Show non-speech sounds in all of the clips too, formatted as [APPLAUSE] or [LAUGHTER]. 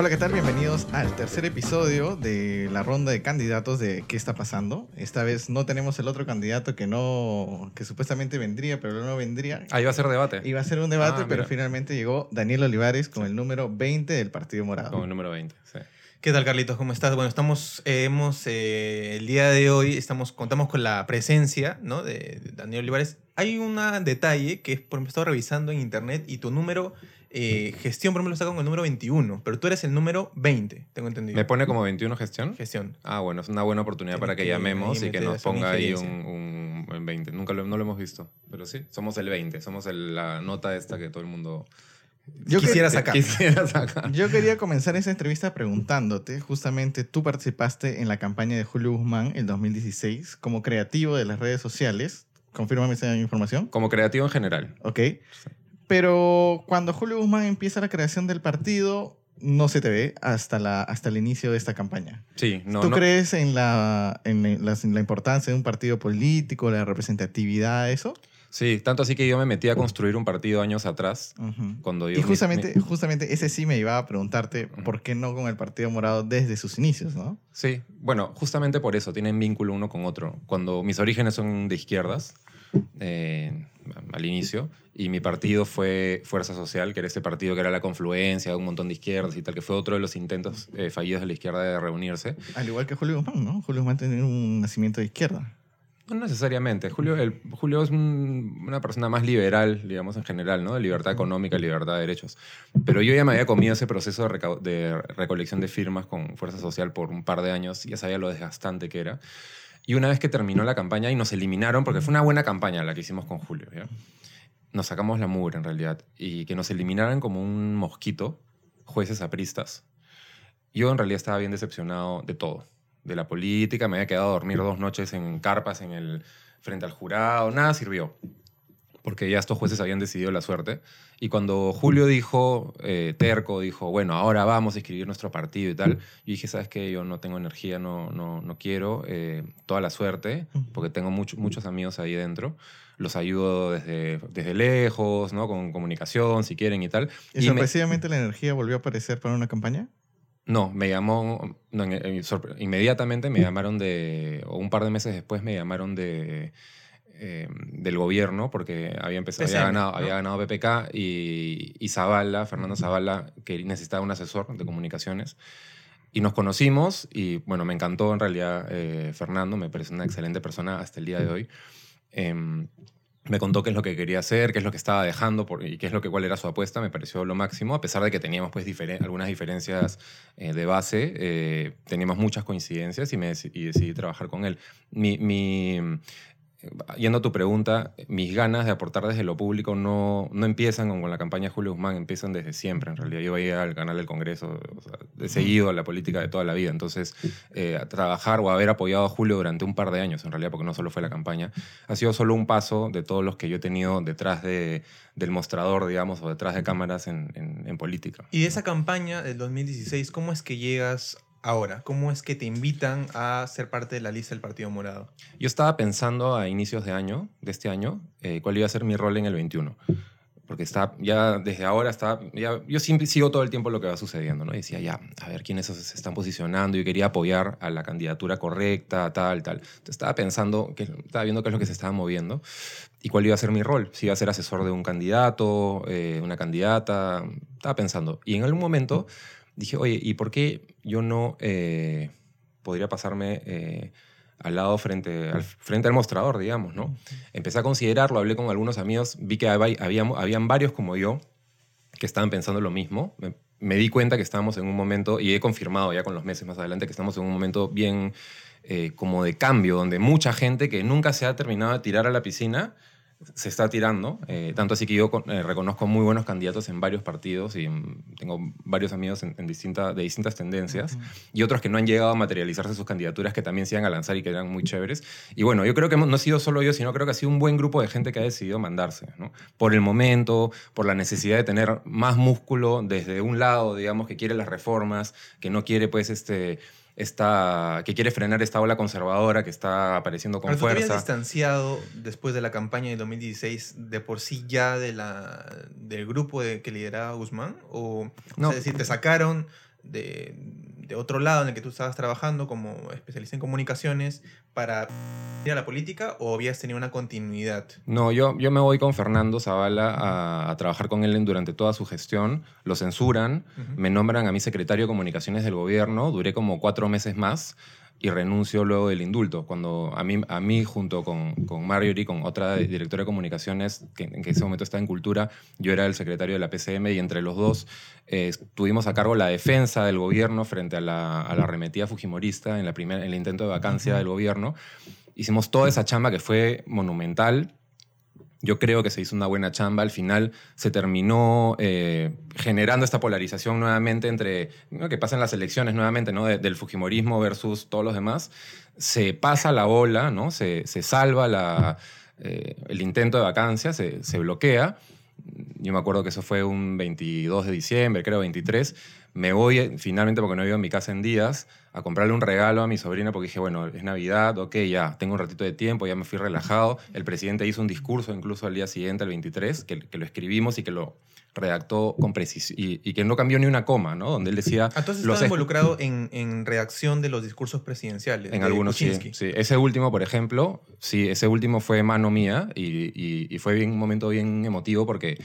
Hola, ¿qué tal? Bienvenidos al tercer episodio de la ronda de candidatos de ¿Qué está pasando? Esta vez no tenemos el otro candidato que no, que supuestamente vendría, pero no vendría. Ah, iba a ser debate. Iba a ser un debate, Ah, pero finalmente llegó Daniel Olivares con el número 20 del Partido Morado. Como el número 20, sí. ¿Qué tal, Carlitos? ¿Cómo estás? Bueno, estamos, eh, hemos, eh, el día de hoy estamos, contamos con la presencia ¿no? de, de Daniel Olivares. Hay un detalle que es, por ejemplo, he estado revisando en internet y tu número, eh, gestión, por ejemplo, está con el número 21, pero tú eres el número 20, tengo entendido. ¿Me pone como 21 gestión? Gestión. Ah, bueno, es una buena oportunidad Tienes para que que llamemos y que nos ponga ahí un, un, un 20. Nunca lo, no lo hemos visto, pero sí, somos el 20, somos el- la nota esta que todo el mundo Yo Quisiera que- [LAUGHS] sacar. quisiera sacar. Yo quería comenzar esa entrevista preguntándote, justamente tú participaste en la campaña de Julio Guzmán el 2016 como creativo de las redes sociales. Confírmame esa información. Como creativo en general. Ok. Pero cuando Julio Guzmán empieza la creación del partido, no se te ve hasta, la, hasta el inicio de esta campaña. Sí, no, ¿Tú no- crees en la, en, la, en la importancia de un partido político, la representatividad, eso? Sí, tanto así que yo me metí a construir un partido años atrás, Ujú. cuando yo... Y justamente, mi- justamente ese sí me iba a preguntarte Ujú. por qué no con el Partido Morado desde sus inicios, ¿no? Sí, bueno, justamente por eso, tienen vínculo uno con otro. Cuando mis orígenes son de izquierdas, eh, al inicio, y mi partido fue Fuerza Social, que era este partido que era la confluencia de un montón de izquierdas y tal, que fue otro de los intentos eh, fallidos de la izquierda de reunirse. Al igual que Julio Guzmán, ¿no? Julio Guzmán tiene un nacimiento de izquierda. No necesariamente. Julio, el- Julio es un- una persona más liberal, digamos, en general, ¿no? De libertad económica, libertad de derechos. Pero yo ya me había comido ese proceso de, recolección de firmas con Fuerza Social por un par de años, ya sabía lo desgastante que era. Y una vez que terminó la campaña y nos eliminaron, porque fue una buena campaña la que hicimos con Julio, ¿ya? Nos sacamos la mugre, en realidad. Y que nos eliminaran como un mosquito, jueces apristas. Yo en realidad estaba bien decepcionado de todo. De la política, me había quedado a dormir dos noches en carpas en el, frente al jurado, nada sirvió. Porque ya estos jueces habían decidido la suerte. Y cuando Julio dijo, eh, terco, dijo, bueno, ahora vamos a escribir nuestro partido y tal, yo dije, ¿sabes qué? Yo no tengo energía, no, no, no quiero eh, toda la suerte, porque tengo mucho- muchos amigos ahí dentro. Los ayudo desde, desde lejos, ¿no? Con comunicación, si quieren y tal. ¿Y, Y me- sorpresivamente la energía volvió a aparecer para una campaña? No, me llamó, no, inmediatamente me llamaron de, o un par de meses después me llamaron de, eh, del gobierno porque había, empezado, había, ganado, ¿no? había ganado PPK y, y Zavala, Fernando Zavala, que necesitaba un asesor de comunicaciones. Y nos conocimos y bueno, me encantó en realidad eh, Fernando, me parece una excelente persona hasta el día de hoy. Em, me contó qué es lo que quería hacer, qué es lo que estaba dejando y qué es lo que cuál era su apuesta, me pareció lo máximo, a pesar de que teníamos pues algunas diferencias eh, de base, eh, teníamos muchas coincidencias y, me deci- y decidí trabajar con él. Mi- yendo a tu pregunta, mis ganas de aportar desde lo público no, no empiezan con la campaña de Julio Guzmán, empiezan desde siempre en realidad. Yo veía al canal del Congreso, o sea, he seguido la política de toda la vida, entonces eh, trabajar o haber apoyado a Julio durante un par de años en realidad, porque no solo fue la campaña, ha sido solo un paso de todos los que yo he tenido detrás de, del mostrador, digamos, o detrás de cámaras en, en- en política. Y de esa campaña del 2016, ¿cómo es que llegas ahora? ¿Cómo es que te invitan a ser parte de la lista del Partido Morado? Yo estaba pensando a inicios de año, de este año, eh, cuál iba a ser mi rol en el 21. Porque está, ya desde ahora está, ya, yo sigo todo el tiempo lo que va sucediendo, ¿no? Decía, ya, a ver quiénes se se están posicionando. Yo quería apoyar a la candidatura correcta, tal, tal. Entonces estaba pensando, que, estaba viendo qué es lo que se estaba moviendo y cuál iba a ser mi rol. Si iba a ser asesor de un candidato, eh, una candidata. Estaba pensando. Y en algún momento dije, oye, ¿y por qué yo no eh, podría pasarme eh, al lado frente al, frente al mostrador, digamos, ¿no? Empecé a considerarlo, hablé con algunos amigos, vi que había, habían, varios como yo que estaban pensando lo mismo. Me, me di cuenta que estábamos en un momento, y he confirmado ya con los meses más adelante, que estamos en un momento bien eh, como de cambio, donde mucha gente que nunca se ha terminado de tirar a la piscina se está tirando. eh, tanto así que yo con- eh, reconozco muy buenos candidatos en varios partidos y mm, tengo varios amigos en, en distinta, de distintas tendencias y otros que no han llegado a materializarse sus candidaturas que también se iban a lanzar y que eran muy chéveres. Y bueno, yo creo que no he sido solo yo, sino creo que ha sido un buen grupo de gente que ha decidido mandarse, ¿no? Por el momento, por la necesidad de tener más músculo desde un lado, digamos, que quiere las reformas, que no quiere, pues, este... Esta, que quiere frenar esta ola conservadora que está apareciendo con Pero tú te habías fuerza. distanciado después de la campaña de 2016 de por sí ya de la, del grupo de, que lideraba Guzmán? ¿O, No. es decir, te sacaron de, de otro lado en el que tú estabas trabajando como especialista en comunicaciones para ir a la política o habías tenido una continuidad? No, yo, yo me voy con Fernando Zavala a, a trabajar con él durante toda su gestión. Lo censuran, me nombran a mí secretario de comunicaciones del gobierno, duré como cuatro meses más y renuncio luego del indulto. Cuando a mí, a mí junto con, con Marjorie, con otra directora de comunicaciones, que en ese momento estaba en cultura, yo era el secretario de la PCM y entre los dos eh, tuvimos a cargo la defensa del gobierno frente a la, a la arremetida fujimorista en, la primera, en el intento de vacancia del gobierno. Hicimos toda esa chamba que fue monumental. Yo creo que se hizo una buena chamba. Al final se terminó eh, generando esta polarización nuevamente entre ¿no? que pasan las elecciones nuevamente ¿no? De- del Fujimorismo versus todos los demás. Se pasa la ola, ¿no? se, se salva eh, el intento de vacancia, se, bloquea. Yo me acuerdo que eso fue un 22 de diciembre, creo 23. Me voy eh, finalmente, porque no vivo en mi casa en días, a comprarle un regalo a mi sobrina porque dije, bueno, es Navidad, ok, ya, tengo un ratito de tiempo, ya me fui relajado. El presidente hizo un discurso incluso al día siguiente, el 23, que, que lo escribimos y que lo redactó con precisión y, y que no cambió ni una coma, ¿no? Donde él decía... Ah, Entonces los estaba es- involucrado en, en redacción de los discursos presidenciales. En de algunos sí, sí. Ese último, por ejemplo, sí, ese último fue mano mía y, y- y fue bien, un momento bien emotivo porque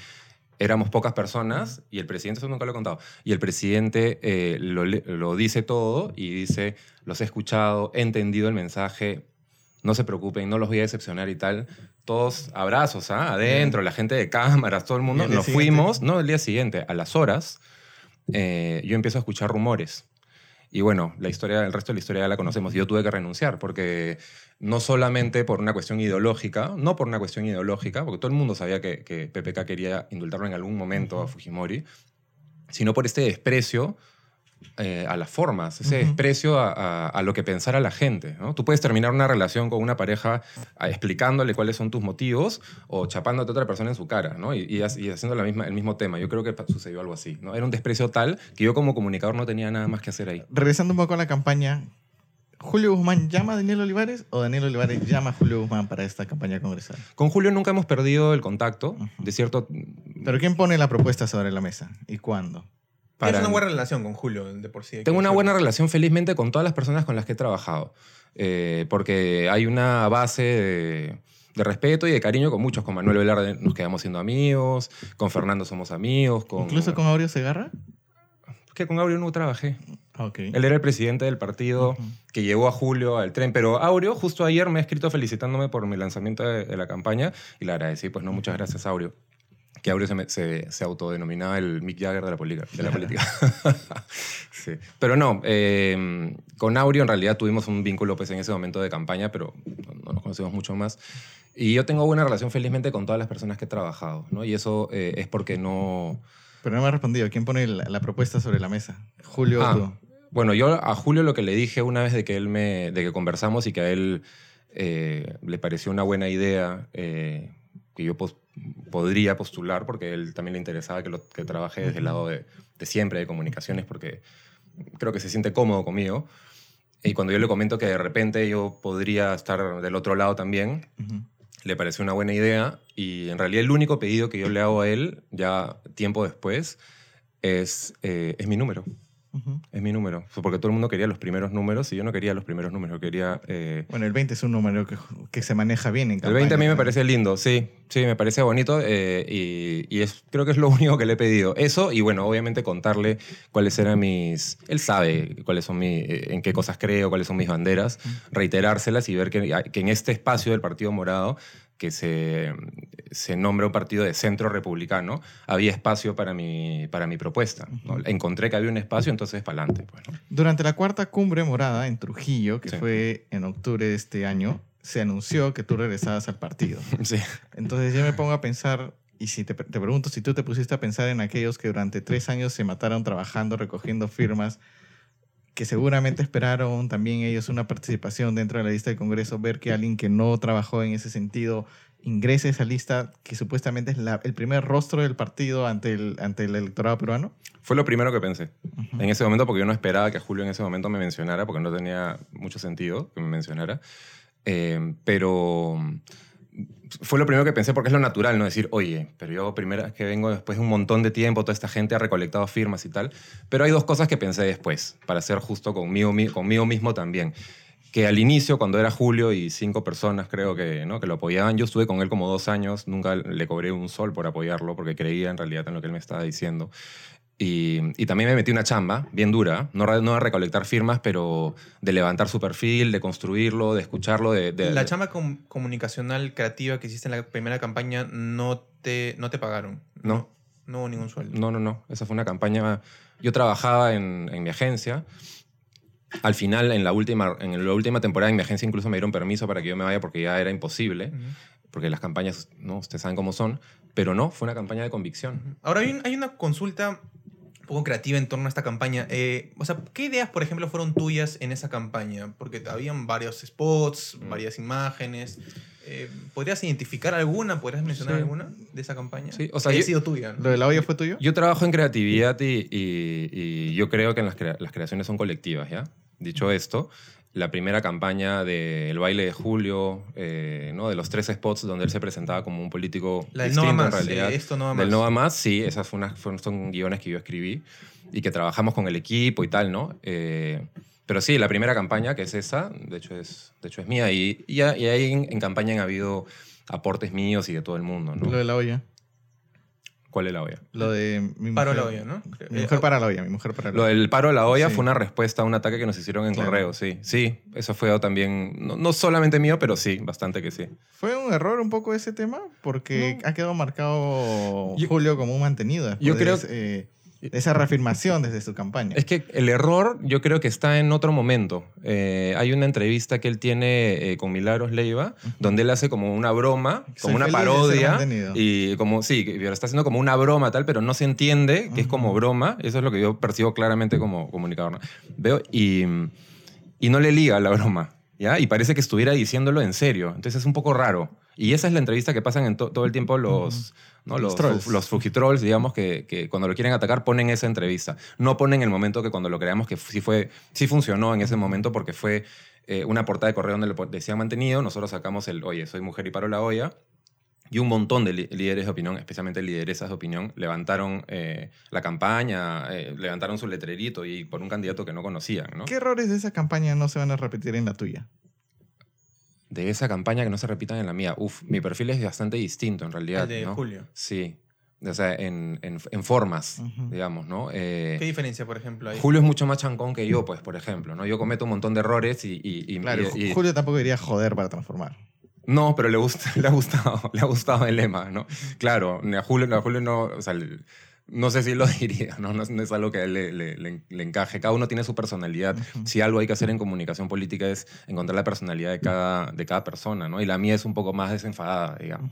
éramos pocas personas y el presidente, eso nunca lo he contado, y el presidente eh, lo, lo dice todo y dice, los he escuchado, he entendido el mensaje, no se preocupen, no los voy a decepcionar y tal. Todos abrazos, ¿ah? Adentro, la gente de cámaras, todo el mundo. día Nos siguiente? fuimos, no, el día siguiente, a las horas, eh, yo empiezo a escuchar rumores. Y bueno, la historia, el resto de la historia ya la conocemos. Yo tuve que renunciar porque no solamente por una cuestión ideológica, no por una cuestión ideológica, porque todo el mundo sabía que, que PPK quería indultarlo en algún momento a Fujimori, sino por este desprecio eh, a las formas, ese desprecio a, a- a lo que pensara la gente. ¿no? Tú puedes terminar una relación con una pareja ah, explicándole cuáles son tus motivos o chapándote a otra persona en su cara ¿no? y, y ha- y haciendo la misma, el mismo tema. Yo creo que sucedió algo así. ¿no? Era un desprecio tal que yo como comunicador no tenía nada más que hacer ahí. Regresando un poco a la campaña, ¿Julio Guzmán llama a Daniel Olivares o Daniel Olivares llama a Julio Guzmán para esta campaña congresal? Con Julio nunca hemos perdido el contacto, de cierto... ¿Pero quién pone la propuesta sobre la mesa y cuándo? Tienes una buena relación con Julio, de por sí. Tengo una buena relación, felizmente, con todas las personas con las que he trabajado. Eh, porque hay una base de, de respeto y de cariño con muchos. Con Manuel Velarde nos quedamos siendo amigos, con Fernando somos amigos. Con, ¿Incluso con Aureo Segarra? Que con Aureo no trabajé. Ah, Ok. Él era el presidente del partido que llevó a Julio al tren. Pero Aureo justo ayer me ha escrito felicitándome por mi lanzamiento de, de la campaña y le agradecí. Pues no, muchas gracias, Aureo. Que Aureo se, se, se autodenominaba el Mick Jagger de la, política- de la política. [LAUGHS] sí. Pero no, eh, con Aureo en realidad tuvimos un vínculo pues, en ese momento de campaña, pero no, no nos conocemos mucho más. Y yo tengo buena relación felizmente con todas las personas que he trabajado. ¿no? Y eso eh, es porque no... Pero no me ha respondido. ¿Quién pone la, la propuesta sobre la mesa? ¿Julio o Ah, tú? Bueno, yo a Julio lo que le dije una vez de que él me, de que conversamos y que a él eh, le pareció una buena idea eh, que yo pos- podría postular porque él también le interesaba que, lo, que trabaje desde el lado de, de siempre de comunicaciones porque creo que se siente cómodo conmigo. Y cuando yo le comento que de repente yo podría estar del otro lado también, le pareció una buena idea y en realidad el único pedido que yo le hago a él ya tiempo después es, eh, es mi número. Es mi número. Porque todo el mundo quería los primeros números y yo no quería los primeros números. Yo quería. eh, Bueno, el 20 es un número que, que se maneja bien en El campaña. 20 a mí me parece lindo, sí. Sí, me parece bonito eh, y, y es, creo que es lo [LAUGHS] único que le he pedido. Eso y bueno, obviamente contarle cuáles eran mis... Él sabe cuáles son mi, eh, en qué cosas creo, cuáles son mis banderas, reiterárselas y ver que, que en este espacio del Partido Morado, que se, se nombra un partido de centro republicano, había espacio para mi, para mi propuesta. ¿no? Encontré que había un espacio, entonces para adelante. Pues, ¿no? Durante la cuarta cumbre morada en Trujillo, que Sí. fue en octubre de este año, se anunció que tú regresabas al partido. [LAUGHS] Sí. Entonces yo me pongo a pensar, y si te, te pregunto si tú te pusiste a pensar en aquellos que durante tres años se mataron trabajando, recogiendo firmas, que seguramente esperaron también ellos una participación dentro de la lista del Congreso, ver que alguien que no trabajó en ese sentido ingrese a esa lista, que supuestamente es la- el primer rostro del partido ante el, ante el electorado peruano. Fue lo primero que pensé. En ese momento porque yo no esperaba que Julio en ese momento me mencionara porque no tenía mucho sentido que me mencionara. Eh, pero fue lo primero que pensé porque es lo natural, ¿no? Decir, oye, pero yo primera vez que vengo después de un montón de tiempo, toda esta gente ha recolectado firmas y tal. Pero hay dos cosas que pensé después, para ser justo conmigo, mi- conmigo mismo también. Que al inicio, cuando era Julio y cinco personas creo que, ¿no? que lo apoyaban, yo estuve con él como dos años, nunca le cobré un sol por apoyarlo porque creía en realidad en lo que él me estaba diciendo. Y, y también me metí una chamba bien dura, no, no de recolectar firmas, pero de levantar su perfil, de construirlo, de escucharlo, de... de- La chamba com- comunicacional creativa que hiciste en la primera campaña no te, no te pagaron. No. No hubo ningún sueldo. No, no, no. Esa fue una campaña. Yo trabajaba en, en mi agencia. Al final, en la, última, en la última temporada, en mi agencia incluso me dieron permiso para que yo me vaya porque ya era imposible, Ujú. porque las campañas, ¿no? Ustedes saben cómo son. Pero no, fue una campaña de convicción. Ahora hay, un- hay una consulta un poco creativa en torno a esta campaña. Eh, o sea, ¿qué ideas, por ejemplo, fueron tuyas en esa campaña? Porque habían varios spots, Mm. varias imágenes. Eh, ¿Podrías identificar alguna? ¿Podrías mencionar Sí. alguna de esa campaña? Sí, o sea, que yo- sido tuya. ¿no? ¿Lo de la olla fue tuyo? Yo trabajo en creatividad y, y- y yo creo que en las, crea- las creaciones son colectivas, ¿ya? Dicho esto, la primera campaña del baile de Julio, eh, ¿no? de los tres spots donde él se presentaba como un político La del no va distinto más. en realidad. eh, esto no va más. Del No Va Más, sí, esas fue fueron, son guiones que yo escribí y que trabajamos con el equipo y tal, ¿no? Eh, pero sí, la primera campaña, que es esa, de hecho es, de hecho es mía, y, y, y ahí en, en campaña han habido aportes míos y de todo el mundo, ¿no? Lo de la olla. ¿Cuál es la olla? Lo de mi mujer. Paro a la olla, ¿no? Mi Eh, mujer para la olla, mi mujer para la Lo olla. del paro a la olla Sí. fue una respuesta a un ataque que nos hicieron en Claro. correo, sí. Sí, eso fue también, no, no solamente mío, pero sí, bastante que sí. ¿Fue un error un poco ese tema? Porque No. ha quedado marcado Yo- Julio como un mantenido. Yo creo- ese, eh, de esa reafirmación desde su campaña. Es que el error yo creo que está en otro momento. Eh, hay una entrevista que él tiene eh, con Milagros Leiva, donde él hace como una broma, Soy como una parodia. Y como, sí, lo está haciendo como una broma tal, pero no se entiende que es como broma. Eso es lo que yo percibo claramente como comunicador. ¿no? Veo y, y no le liga la broma, ¿ya? Y parece que estuviera diciéndolo en serio. Entonces es un poco raro. Y esa es la entrevista que pasan en to- todo el tiempo los, ¿no? Los los, trolls. los fujitrolls, digamos, que, que cuando lo quieren atacar ponen esa entrevista. No ponen el momento que cuando lo creamos que sí, fue, sí funcionó en ese momento porque fue eh, una portada de correo donde le po- decían mantenido. Nosotros sacamos el, oye, soy mujer y paro la olla. Y un montón de líderes de opinión, especialmente lideresas de opinión, levantaron eh, la campaña, eh, levantaron su letrerito y por un candidato que no conocían, ¿no? ¿Qué errores de esa campaña no se van a repetir en la tuya? De esa campaña que no se repitan en la mía. Uf, mi perfil es bastante distinto en realidad, El de ¿no? Julio. Sí. O sea, en, en- en formas, digamos, ¿no? Eh, ¿Qué diferencia, por ejemplo, hay? Julio es mucho más chancón que yo, pues, por ejemplo, ¿no? Yo cometo un montón de errores y... y- y- Claro, y- y- Julio tampoco diría joder para transformar. No, pero le, gusta, [LAUGHS] le ha gustado, le ha gustado el lema, ¿no? Claro, a Julio, a Julio no, o sea, le- no sé si lo [LAUGHS] diría, ¿no? No es, no es algo que a él le, le- le- le encaje. Cada uno tiene su personalidad. Si algo hay que hacer en comunicación política es encontrar la personalidad de cada, de cada persona, ¿no? Y la mía es un poco más desenfadada, digamos.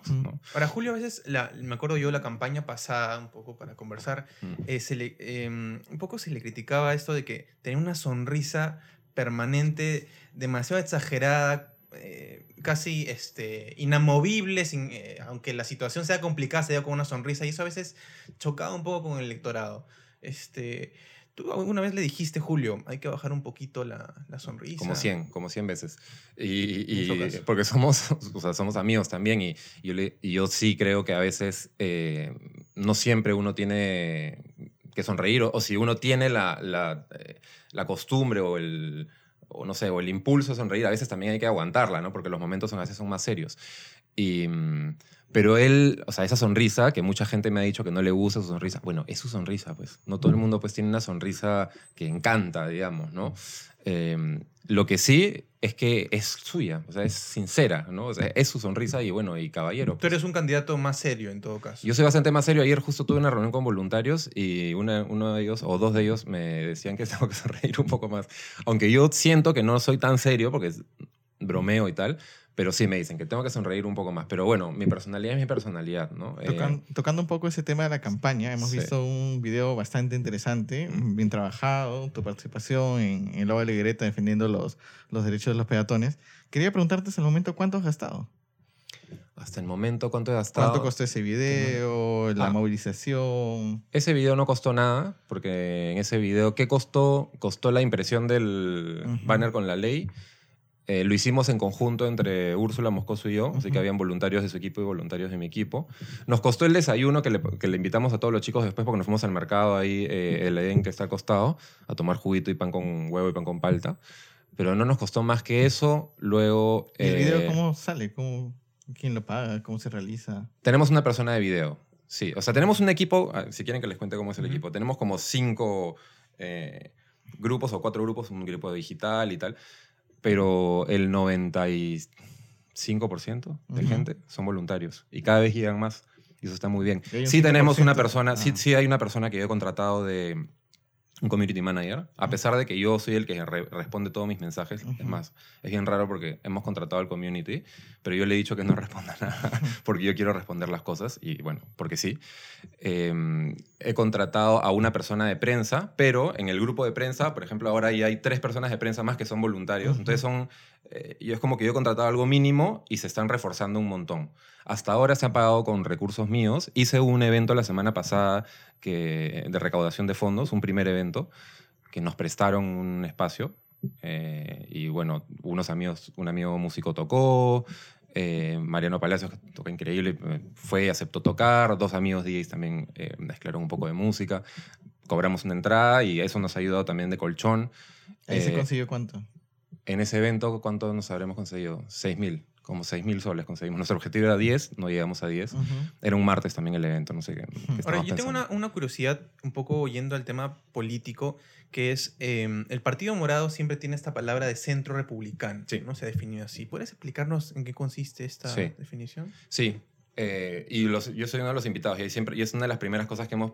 Para Julio, a veces, la- me acuerdo yo la campaña pasada, un poco para conversar, eh, se le, eh, un poco se le criticaba esto de que tenía una sonrisa permanente, demasiado exagerada, eh, casi este, inamovible, sin, eh, aunque la situación sea complicada, se veía con una sonrisa, y eso a veces chocaba un poco con el electorado. Este, ¿Tú alguna vez le dijiste, Julio, hay que bajar un poquito la, la sonrisa? Como 100, como 100 veces. Y, y- porque somos, o sea, somos amigos también y, y yo, le- y yo sí creo que a veces eh, no siempre uno tiene que sonreír o, o si uno tiene la, la, eh, la costumbre o el, o no sé, o el impulso de sonreír, a veces también hay que aguantarla, ¿no? Porque los momentos a veces son más serios. Y, mm, pero él, o sea, esa sonrisa, que mucha gente me ha dicho que no le gusta su sonrisa, bueno, es su sonrisa, pues. No todo el mundo pues tiene una sonrisa que encanta, digamos, ¿no? Eh, lo que sí es que es suya, o sea, es sincera, ¿no? O sea, es su sonrisa y bueno, y caballero. Tú pues. eres un candidato más serio en todo caso. Yo soy bastante más serio. Ayer justo tuve una reunión con voluntarios y una- uno de ellos, o dos de ellos, me decían que [LAUGHS] tengo que sonreír un poco más. Aunque yo siento que no soy tan serio porque es- bromeo y tal, pero sí me dicen que tengo que sonreír un poco más. Pero bueno, mi personalidad es mi personalidad, ¿no? Eh, Tocan- tocando un poco ese tema de la campaña, hemos Sí. visto un video bastante interesante, bien trabajado, tu participación en, en Loba Legreta defendiendo los, los derechos de los peatones. Quería preguntarte hasta el momento cuánto has gastado. hasta el momento, ¿cuánto he gastado? ¿Cuánto costó ese video, la Ah. movilización? Ese video no costó nada, porque en ese video, ¿qué costó? Costó la impresión del Ujú. banner con la ley Eh, lo hicimos en conjunto entre Úrsula Moscoso y yo, así Ujú. que habían voluntarios de su equipo y voluntarios de mi equipo. Nos costó el desayuno que le, que le invitamos a todos los chicos después porque nos fuimos al mercado ahí, eh, el Edén que está al costado, a tomar juguito y pan con huevo y pan con palta. Pero no nos costó más que eso. Luego... ¿Y el eh, video cómo sale? ¿Cómo, ¿Quién lo paga? ¿Cómo se realiza? Tenemos una persona de video. Sí, o sea, tenemos un equipo, ah, si quieren que les cuente cómo es el Ujú. equipo, tenemos como cinco eh, grupos o cuatro grupos, un grupo digital y tal, pero el 95% de Ujú. gente son voluntarios y cada vez llegan más y eso está muy bien. Sí tenemos una 5%. persona, sí, Ah. sí hay una persona que yo he contratado de un community manager, a pesar de que yo soy el que re- responde todos mis mensajes. Es más, es bien raro porque hemos contratado al community, pero yo le he dicho que no [LAUGHS] responda nada porque yo quiero responder las cosas y bueno, porque sí. Eh, he contratado a una persona de prensa, pero en el grupo de prensa, por ejemplo, ahora ya hay tres personas de prensa más que son voluntarios. Entonces son, eh, y es como que yo he contratado algo mínimo y se están reforzando un montón. Hasta ahora se ha pagado con recursos míos. Hice un evento la semana pasada que, de recaudación de fondos, un primer evento, que nos prestaron un espacio. eh, y bueno, unos amigos, un amigo músico tocó, eh, Mariano Palacios, que toca increíble, eh, fue y aceptó tocar, dos amigos DJs también mezclaron un poco de música, cobramos una entrada y eso nos ha ayudado también de colchón. ¿Ahí se consiguió cuánto? En ese evento, ¿cuánto nos habremos conseguido? 6 mil, como 6 mil soles conseguimos. Nuestro objetivo era 10, no llegamos a 10. Ujú. Era un martes también el evento, no sé qué. qué Ahora, yo tengo una, una curiosidad, un poco yendo al tema político, que es eh, el Partido Morado siempre tiene esta palabra de centro republicano, Sí. ¿no? Se ha definido así. ¿Puedes explicarnos en qué consiste esta Sí. definición? Sí, eh, y los- yo soy uno de los invitados y, siempre, y es una de las primeras cosas que hemos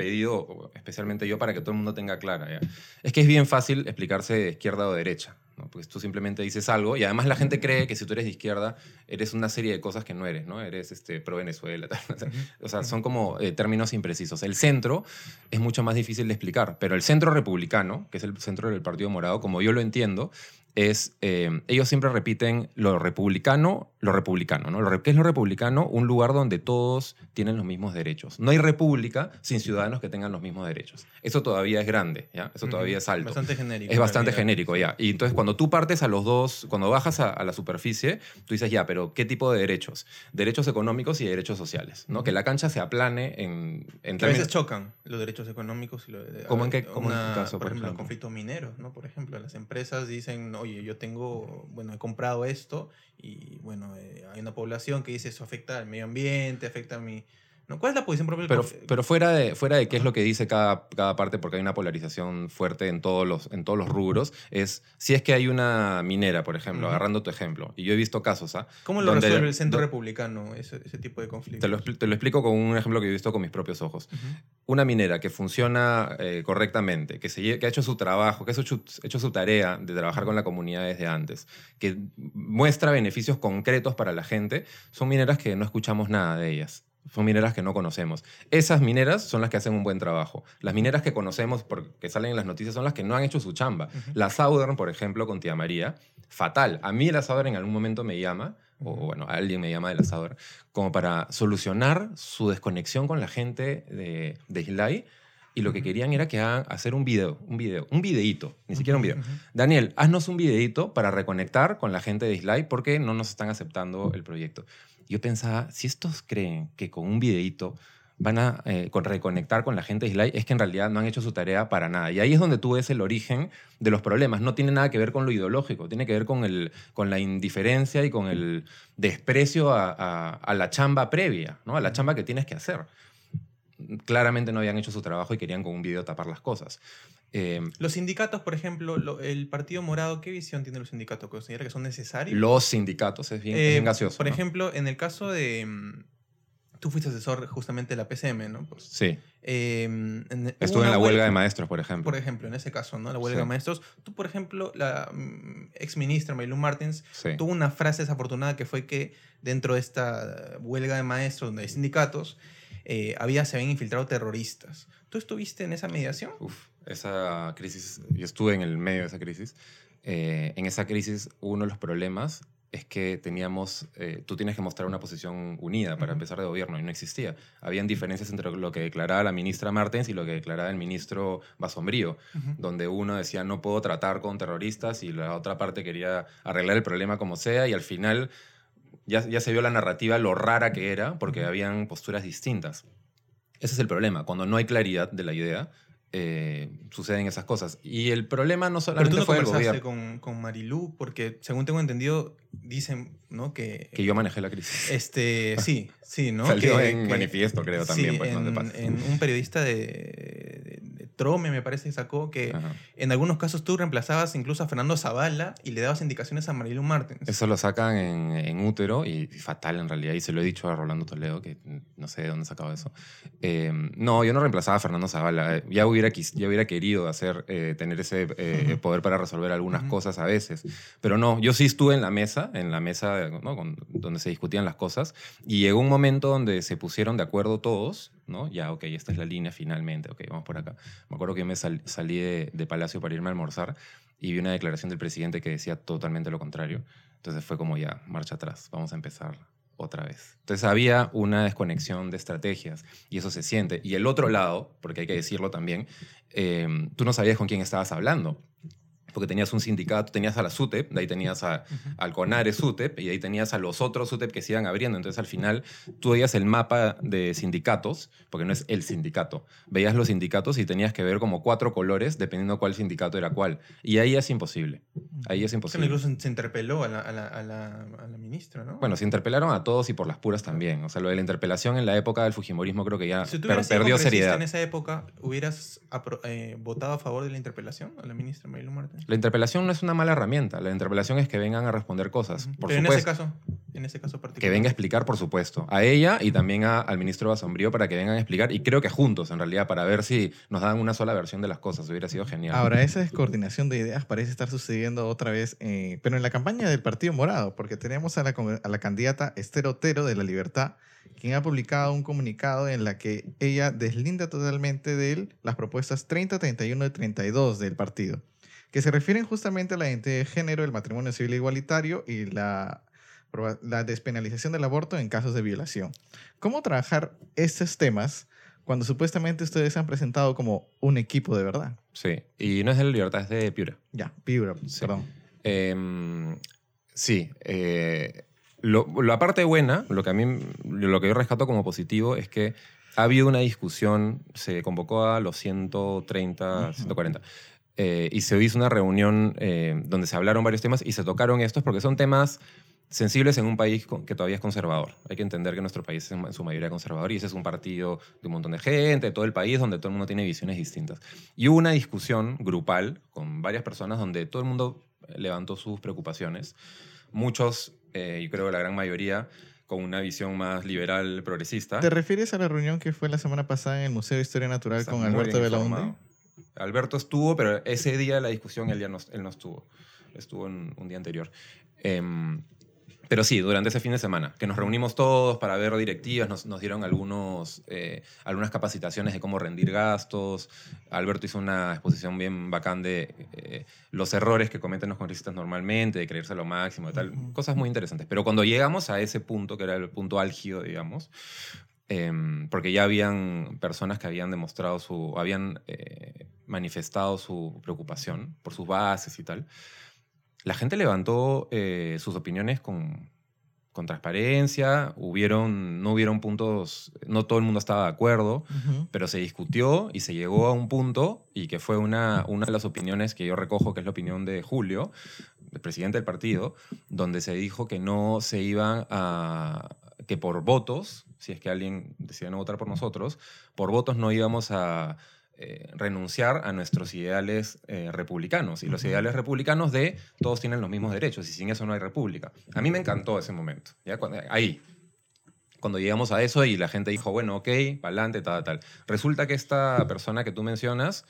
pedido, especialmente yo, para que todo el mundo tenga clara. ¿ya? Es que es bien fácil explicarse de izquierda o derecha, ¿no? porque tú simplemente dices algo y además la gente cree que si tú eres de izquierda eres una serie de cosas que no eres, ¿no? Eres este, pro Venezuela, tal, tal. O sea, son como eh, términos imprecisos. El centro es mucho más difícil de explicar, pero el centro republicano, que es el centro del Partido Morado, como yo lo entiendo, es, eh, ellos siempre repiten lo republicano, lo republicano, ¿no? ¿Qué es lo republicano? Un lugar donde todos tienen los mismos derechos. No hay república sin ciudadanos que tengan los mismos derechos. Eso todavía es grande, ¿ya? Eso todavía es alto. Bastante genérico. Es bastante genérico, ya. Y entonces cuando tú partes a los dos, cuando bajas a, a la superficie, tú dices, ya, pero ¿qué tipo de derechos? Derechos económicos y derechos sociales, ¿no? Que la cancha se aplane en, en Que a veces chocan los derechos económicos y lo de- ¿Cómo en qué- una- en qué caso, por por ejemplo, ejemplo? conflictos mineros, ¿no? Por ejemplo, las empresas dicen, oye, yo tengo, bueno, he comprado esto y, bueno, eh, hay una población que dice eso afecta al medio ambiente, afecta a mi... ¿no? ¿Cuál es la posición propia del Pero, pero fuera, de, fuera de qué es lo que dice cada, cada parte, porque hay una polarización fuerte en todos, los, en todos los rubros, es si es que hay una minera, por ejemplo, Ujú. agarrando tu ejemplo, y yo he visto casos, ¿ah? ¿Cómo lo donde- resuelve el centro republicano ese, ese tipo de conflictos? Te lo, te lo explico con un ejemplo que he visto con mis propios ojos. Ujú. Una minera que funciona eh, correctamente, que, se, que ha hecho su trabajo, que ha hecho, hecho su tarea de trabajar con la comunidad desde antes, que muestra beneficios concretos para la gente, son mineras que no escuchamos nada de ellas. Son mineras que no conocemos. Esas mineras son las que hacen un buen trabajo. Las mineras que conocemos, porque salen en las noticias, son las que no han hecho su chamba. Ujú. La Southern, por ejemplo, con Tía María, fatal. A mí la Southern en algún momento me llama, o bueno, alguien me llama de la Southern, como para solucionar su desconexión con la gente de, de. Y lo que querían era que hagan, hacer un video, un video, un videíto, ni siquiera un video. Daniel, haznos un videíto para reconectar con la gente de Islay porque no nos están aceptando el proyecto. Yo pensaba, si estos creen que con un videíto van a eh, con reconectar con la gente de Islay, es que en realidad no han hecho su tarea para nada. Y ahí es donde tú ves el origen de los problemas. No tiene nada que ver con lo ideológico, tiene que ver con, el, con la indiferencia y con el desprecio a, a- a la chamba previa, ¿no? a la chamba que tienes que hacer. Claramente no habían hecho su trabajo y querían con un video tapar las cosas. Eh, Los sindicatos, por ejemplo, lo- el Partido Morado, ¿qué visión tienen los sindicatos? ¿Considera que son necesarios? los sindicatos, es bien, es Eh, bien gaseoso. Por ¿no? ejemplo, en el caso de... mm, Tú fuiste asesor justamente de la PCM, ¿no? Pues, Sí, eh, en- estuve en la huelga de maestros, por ejemplo. Por ejemplo, en ese caso, ¿no? La huelga Sí. de maestros. Tú, por ejemplo, la mm, ex ministra Maylou Martins Sí. tuvo una frase desafortunada que fue que dentro de esta huelga de maestros, donde hay sindicatos, eh, había, se habían infiltrado terroristas. ¿Tú estuviste en esa mediación? Uf, esa crisis, yo estuve en el medio de esa crisis. Eh, en esa crisis, uno de los problemas es que teníamos, eh, tú tienes que mostrar una posición unida para empezar de gobierno y no existía. Habían diferencias entre lo que declaraba la ministra Martens y lo que declaraba el ministro Basombrío, Ujú. donde uno decía no puedo tratar con terroristas y la otra parte quería arreglar el problema como sea y al final ya, ya se vio la narrativa lo rara que era porque habían posturas distintas. Ese es el problema, cuando no hay claridad de la idea. eh, suceden esas cosas. Y el problema no Pero solamente tú no fue el conversaste gobierno, con, con Marilú, porque según tengo entendido, dicen, ¿no? Que, que yo manejé la crisis. Este, sí, sí, ¿no? [LAUGHS] Salió Que- en que- manifiesto, creo, también. sí, pues, ¿no? En, paso. en un periodista de Trome, me parece, sacó que Ajá. en algunos casos tú reemplazabas incluso a Fernando Zavala y le dabas indicaciones a Marilu Martens. Eso lo sacan en, en útero y fatal en realidad. Y se lo he dicho a Rolando Toledo, que no sé de dónde sacaba eso. Eh, no, yo no reemplazaba a Fernando Zavala. Eh, Ya hubiera, ya hubiera querido hacer, eh, tener ese eh, Ujú. poder para resolver algunas Ujú. cosas a veces. Pero no, yo sí estuve en la mesa, en la mesa ¿no? Con- donde se discutían las cosas. Y llegó un momento donde se pusieron de acuerdo todos, ¿no? Ya, ok, esta es la línea finalmente, ok, vamos por acá. Me acuerdo que me sal- salí de, de Palacio para irme a almorzar y vi una declaración del presidente que decía totalmente lo contrario. Entonces fue como ya, marcha atrás, vamos a empezar otra vez. Entonces había una desconexión de estrategias y eso se siente. Y el otro lado, porque hay que decirlo también, eh, tú no sabías con quién estabas hablando. Porque tenías un sindicato, tenías a la SUTEP, de ahí tenías a, Ujú. al CONARE SUTEP y ahí tenías a los otros SUTEP que se iban abriendo. Entonces al final tú veías el mapa de sindicatos, porque no es el sindicato, veías los sindicatos y tenías que ver como cuatro colores dependiendo cuál sindicato era cuál. Y ahí es imposible. Ahí es imposible. incluso se interpeló a la, a la, a la, a la ministra, ¿no? Bueno, se interpelaron a todos y por las puras también. O sea, lo de la interpelación en la época del Fujimorismo creo que ya si tú per- perdió seriedad. en esa época, ¿hubieras eh, votado a favor de la interpelación a la ministra Marilu Martens? La interpelación no es una mala herramienta. La interpelación es que vengan a responder cosas. Por Pero en ese supuesto. caso, en ese caso particular. Que venga a explicar, por supuesto. A ella y también a- al ministro Basombrío para que vengan a explicar. Y creo que juntos, en realidad, para ver si nos dan una sola versión de las cosas. Hubiera sido genial. Ahora, esa descoordinación de ideas parece estar sucediendo otra vez, eh, pero en la campaña del Partido Morado, porque tenemos a la, con- a la candidata Esther Otero de La Libertad, quien ha publicado un comunicado en la que ella deslinda totalmente de él las propuestas 30, 31 y 32 del partido, que se refieren justamente a la identidad de género, el matrimonio civil igualitario y la, despenalización del aborto en casos de violación. ¿Cómo trabajar estos temas cuando supuestamente ustedes se han presentado como un equipo de verdad? Sí. Y no es de la libertad, es de Piura. Ya, Piura, Sí. perdón. Em, sí. eh, lo- la parte buena, lo que a mí, lo que yo rescato como positivo es que ha habido una discusión, se convocó a los 130, Ujú. 140, eh, y se hizo una reunión eh, donde se hablaron varios temas y se tocaron estos porque son temas sensibles en un país que todavía es conservador. Hay que entender que nuestro país es en su mayoría conservador y ese es un partido de un montón de gente, de todo el país, donde todo el mundo tiene visiones distintas. Y hubo una discusión grupal con varias personas donde todo el mundo levantó sus preocupaciones. Muchos, eh, yo creo que la gran mayoría, con una visión más liberal, progresista. ¿Te refieres a la reunión que fue la semana pasada en el Museo de Historia Natural Está con Alberto Belaunde? Alberto estuvo, pero ese día de la discusión él, ya no, él no estuvo. Estuvo en un día anterior. Em, pero sí, durante ese fin de semana, que nos reunimos todos para ver directivas, nos, nos dieron algunos, eh, algunas capacitaciones de cómo rendir gastos. Alberto hizo una exposición bien bacán de eh, los errores que cometen los congresistas normalmente, de creerse lo máximo y tal. Cosas muy interesantes. Pero cuando llegamos a ese punto, que era el punto álgido, digamos, em, porque ya habían personas que habían demostrado su, habían eh, manifestado su preocupación por sus bases y tal. La gente levantó eh, sus opiniones con, con transparencia, hubieron, no hubieron puntos, no todo el mundo estaba de acuerdo, Ujú. pero se discutió y se llegó a un punto y que fue una, una de las opiniones que yo recojo, que es la opinión de Julio, el presidente del partido, donde se dijo que no se iban a, que por votos, si es que alguien decía no votar por nosotros, por votos no íbamos a eh, renunciar a nuestros ideales eh, republicanos. Y los ideales republicanos de todos tienen los mismos derechos y sin eso no hay república. A mí me encantó ese momento. ¿ya? Cuando- ahí, cuando llegamos a eso y la gente dijo, bueno, ok, para adelante, tal, tal. Resulta que esta persona que tú mencionas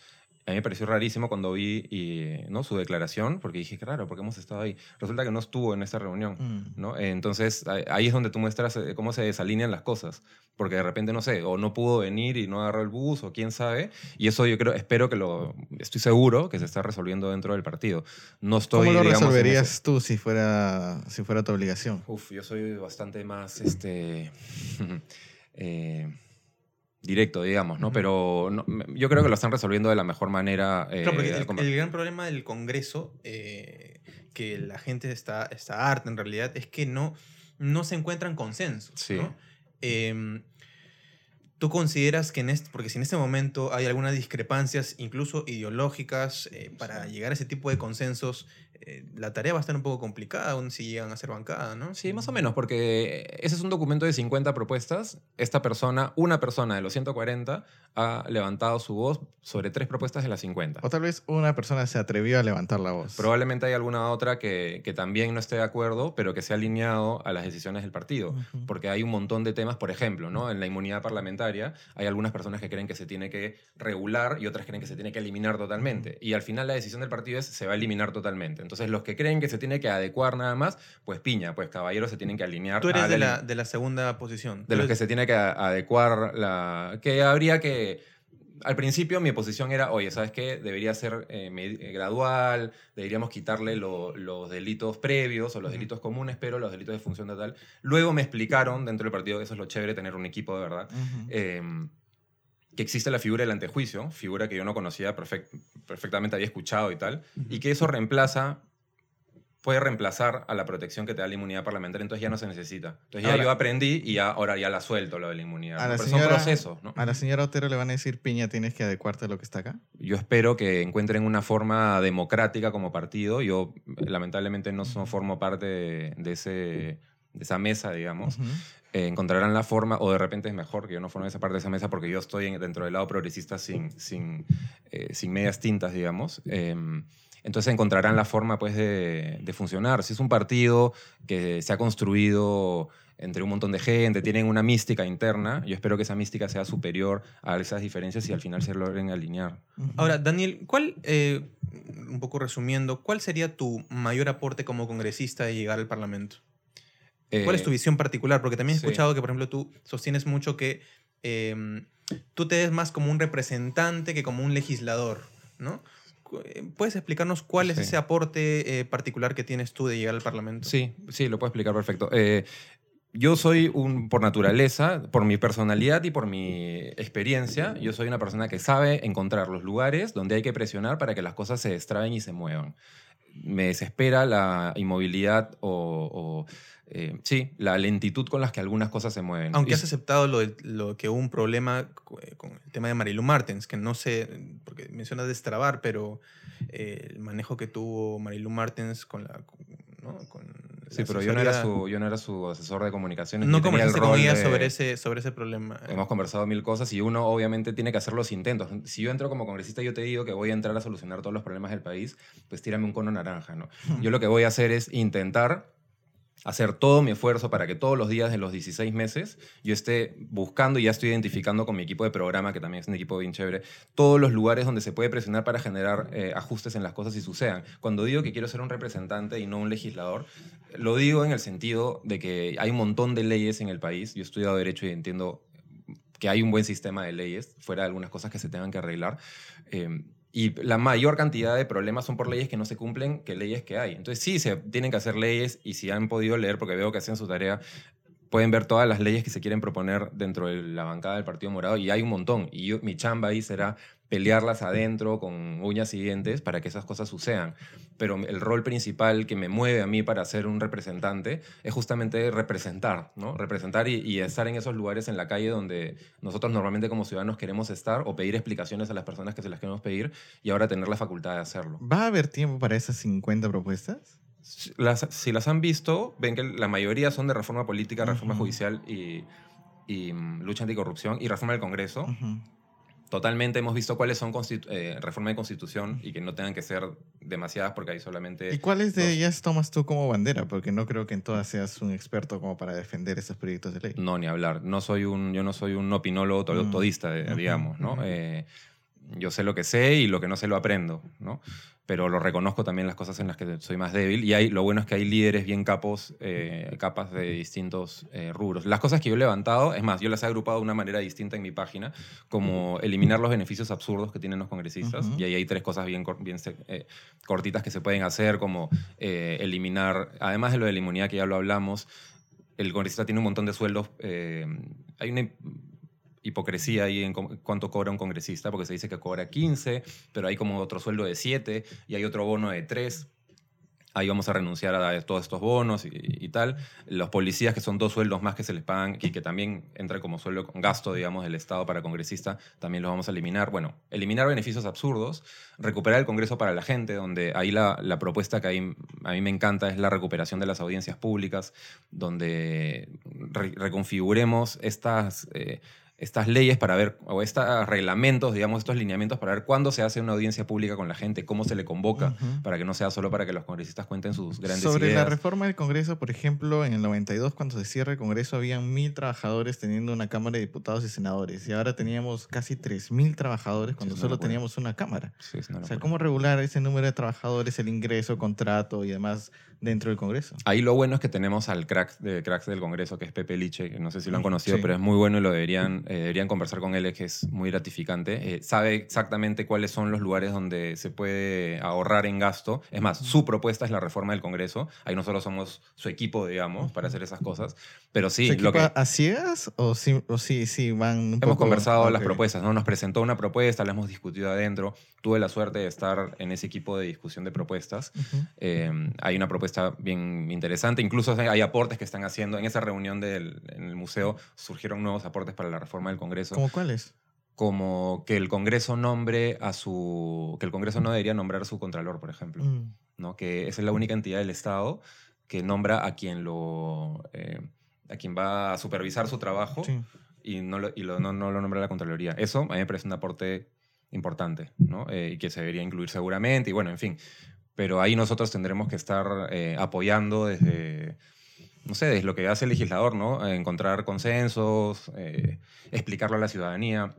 A mí me pareció rarísimo cuando vi y, ¿no? su declaración, porque dije, raro, porque hemos estado ahí. Resulta que no estuvo en esta reunión. Mm. ¿no? Entonces, ahí- es donde tú muestras eh, cómo se desalinean las cosas. Porque de repente, no sé, o no pudo venir y no agarró el bus, o quién sabe. Y eso yo creo, espero que lo, estoy seguro que se está resolviendo dentro del partido. No estoy, ¿Cómo lo digamos, resolverías tú si fuera, si fuera tu obligación? Uf, yo soy bastante más este [LAUGHS] eh, directo, digamos, ¿no? Pero no- yo creo que lo están resolviendo de la mejor manera. eh, Claro, porque el, gran problema del Congreso, eh, que la gente está, está harta en realidad, es que no, no se encuentran consensos. Sí. ¿no? Em, ¿Tú consideras que en este, porque si en este momento hay algunas discrepancias, incluso ideológicas, eh, para llegar a ese tipo de consensos, eh, la tarea va a estar un poco complicada aún si llegan a ser bancada, ¿no? Sí, más o menos, porque ese es un documento de 50 propuestas. Esta persona, una persona de los 140, ha levantado su voz sobre tres propuestas de las 50. O tal vez una persona se atrevió a levantar la voz. Probablemente hay alguna otra que, que también no esté de acuerdo, pero que se ha alineado a las decisiones del partido. Porque hay un montón de temas, por ejemplo, ¿no? en la inmunidad parlamentaria hay algunas personas que creen que se tiene que regular y otras creen que se tiene que eliminar totalmente. Y al final la decisión del partido es se va a eliminar totalmente. Entonces los que creen que se tiene que adecuar nada más, pues piña, pues caballeros se tienen que alinear. Tú eres a de la- de segunda posición. de los que se tiene que adecuar la... Que habría que... Al principio mi posición era, oye, ¿sabes qué? Debería ser eh, eh, gradual, deberíamos quitarle lo- los delitos previos o los delitos comunes, pero los delitos de función total. Luego me explicaron dentro del partido, eso es lo chévere, tener un equipo de verdad, eh, que existe la figura del antejuicio, figura que yo no conocía, perfec- perfectamente había escuchado y tal, y que eso reemplaza, puede reemplazar a la protección que te da la inmunidad parlamentaria, entonces ya no se necesita. Entonces ya Ahora- yo aprendí y ya, ahora ya la suelto, lo de la inmunidad. A la señora- son procesos, ¿no? A la señora Otero le van a decir, piña, tienes que adecuarte a lo que está acá. Yo espero que encuentren una forma democrática como partido. Yo lamentablemente no formo parte de, de ese, de esa mesa, digamos. Ujú. Eh, encontrarán la forma, o de repente es mejor que yo no forme esa parte de esa mesa porque yo estoy en- dentro del lado progresista sin, sin, eh, sin medias tintas, digamos. Em, entonces encontrarán la forma pues, de, de funcionar. Si es un partido que se ha construido entre un montón de gente, tienen una mística interna, yo espero que esa mística sea superior a esas diferencias y al final se logren alinear. Ahora, Daniel, ¿cuál, eh, un poco resumiendo, cuál sería tu mayor aporte como congresista de llegar al Parlamento? ¿Cuál es tu Eh, visión particular? Porque también he sí. escuchado que, por ejemplo, tú sostienes mucho que eh, tú te ves más como un representante que como un legislador, ¿no? Eh, ¿Puedes explicarnos cuál es Sí. ese aporte eh, particular que tienes tú de llegar al Parlamento? Sí, sí, lo puedo explicar perfecto. Eh, yo soy un, por naturaleza, por mi personalidad y por mi experiencia, yo soy una persona que sabe encontrar los lugares donde hay que presionar para que las cosas se destraben y se muevan. Me desespera la inmovilidad o, o, eh, sí, la lentitud con las que algunas cosas se mueven. Aunque Y- has aceptado lo, de- lo que hubo un problema eh, con el tema de Marilu Martens, que no sé, porque mencionas destrabar, pero eh, el manejo que tuvo Marilu Martens con la... con- ¿no? con Sí, la pero yo no, era su, yo no era su asesor de comunicaciones. No conversaste con ella de- sobre, ese, sobre ese problema. Hemos conversado mil cosas y uno obviamente tiene que hacer los intentos. Si yo entro como congresista y yo te digo que voy a entrar a solucionar todos los problemas del país, pues tírame un cono naranja, ¿no? Yo lo que voy a hacer es intentar hacer todo mi esfuerzo para que todos los días de los 16 meses yo esté buscando y ya estoy identificando con mi equipo de programa, que también es un equipo bien chévere, todos los lugares donde se puede presionar para generar eh, ajustes en las cosas y sucedan. Cuando digo que quiero ser un representante y no un legislador, lo digo en el sentido de que hay un montón de leyes en el país. Yo he estudiado Derecho y entiendo que hay un buen sistema de leyes, fuera de algunas cosas que se tengan que arreglar. Eh, y la mayor cantidad de problemas son por leyes que no se cumplen que leyes que hay. Entonces sí, se tienen que hacer leyes y si han podido leer, porque veo que hacen su tarea, pueden ver todas las leyes que se quieren proponer dentro de la bancada del Partido Morado y hay un montón. Y yo, mi chamba ahí será pelearlas adentro con uñas y dientes para que esas cosas sucedan. Pero el rol principal que me mueve a mí para ser un representante es justamente representar, ¿no? Representar y, y estar en esos lugares en la calle donde nosotros normalmente como ciudadanos queremos estar o pedir explicaciones a las personas que se las queremos pedir y ahora tener la facultad de hacerlo. ¿Va a haber tiempo para esas 50 propuestas? Si las, si las han visto, ven que la mayoría son de reforma política, reforma Ujú. judicial y, y, mm, lucha anticorrupción y reforma del Congreso. Ujú. Totalmente hemos visto cuáles son eh, reforma de constitución y que no tengan que ser demasiadas porque hay solamente... ¿Y cuáles de dos. ellas tomas tú como bandera? Porque no creo que en todas seas un experto como para defender esos proyectos de ley. No, ni hablar. No soy un, yo no soy un opinólogo Mm. todista, Ujú, digamos, ¿no? Eh, yo sé lo que sé y lo que no sé lo aprendo, ¿no? Pero lo reconozco también las cosas en las que soy más débil. Y hay, lo bueno es que hay líderes bien capos, eh, capas de distintos eh, rubros. Las cosas que yo he levantado, es más, yo las he agrupado de una manera distinta en mi página, como eliminar los beneficios absurdos que tienen los congresistas. Y ahí hay tres cosas bien, eh, cortitas que se pueden hacer, como eh, eliminar, además de lo de la inmunidad que ya lo hablamos, el congresista tiene un montón de sueldos. hay una hipocresía ahí en cuánto cobra un congresista, porque se dice que cobra 15, pero hay como otro sueldo de 7 y hay otro bono de 3. Ahí vamos a renunciar a todos estos bonos y, tal. Los policías, que son dos sueldos más que se les pagan y que también entra como sueldo con gasto, digamos, del Estado para congresista, también los vamos a eliminar. Bueno, eliminar beneficios absurdos, recuperar el Congreso para la gente, donde ahí la, propuesta que ahí a mí me encanta es la recuperación de las audiencias públicas, donde re- reconfiguremos estas... eh, estas leyes para ver, o estos reglamentos, digamos, estos lineamientos para ver cuándo se hace una audiencia pública con la gente, cómo se le convoca, para que no sea solo para que los congresistas cuenten sus grandes Sobre la reforma del Congreso, por ejemplo, en el 92, cuando se cierra el Congreso, habían mil trabajadores teniendo una Cámara de Diputados y Senadores. Y ahora teníamos casi 3.000 trabajadores cuando solo locura. teníamos una Cámara. Sí, es una O sea. ¿cómo regular ese número de trabajadores, el ingreso, contrato y demás dentro del Congreso? Ahí lo bueno es que tenemos al crack de cracks del Congreso, que es Pepe Liche, que no sé si lo han conocido, sí. pero es muy bueno y lo deberían, eh, deberían conversar con él, es que es muy gratificante. Eh, sabe exactamente cuáles son los lugares donde se puede ahorrar en gasto. Es más, su propuesta es la reforma del Congreso. Ahí nosotros somos su equipo, digamos, para hacer esas cosas. Pero sí, ¿Se lo que... a ciegas o sí, o sí, sí van un Hemos poco- conversado las Ok. propuestas, ¿no? Nos presentó una propuesta, la hemos discutido adentro. Tuve la suerte de estar en ese equipo de discusión de propuestas. Ujú. Eh, hay una propuesta bien interesante. Incluso hay aportes que están haciendo. En esa reunión del, en el museo surgieron nuevos aportes para la reforma del Congreso. ¿Cómo cuáles? Como que el Congreso nombre a su. que el Congreso no debería nombrar a su contralor, por ejemplo. Mm. ¿no? Que esa es la única entidad del Estado que nombra a quien lo. eh, a quien va a supervisar su trabajo Sí. y, no lo, y lo- no, no lo nombra la Contraloría. Eso a mí me parece un aporte importante, ¿no? Eh, y que se debería incluir seguramente, y bueno, en fin. Pero ahí nosotros tendremos que estar eh, apoyando desde, no sé, desde lo que hace el legislador, ¿no? Eh, encontrar consensos, eh, explicarlo a la ciudadanía.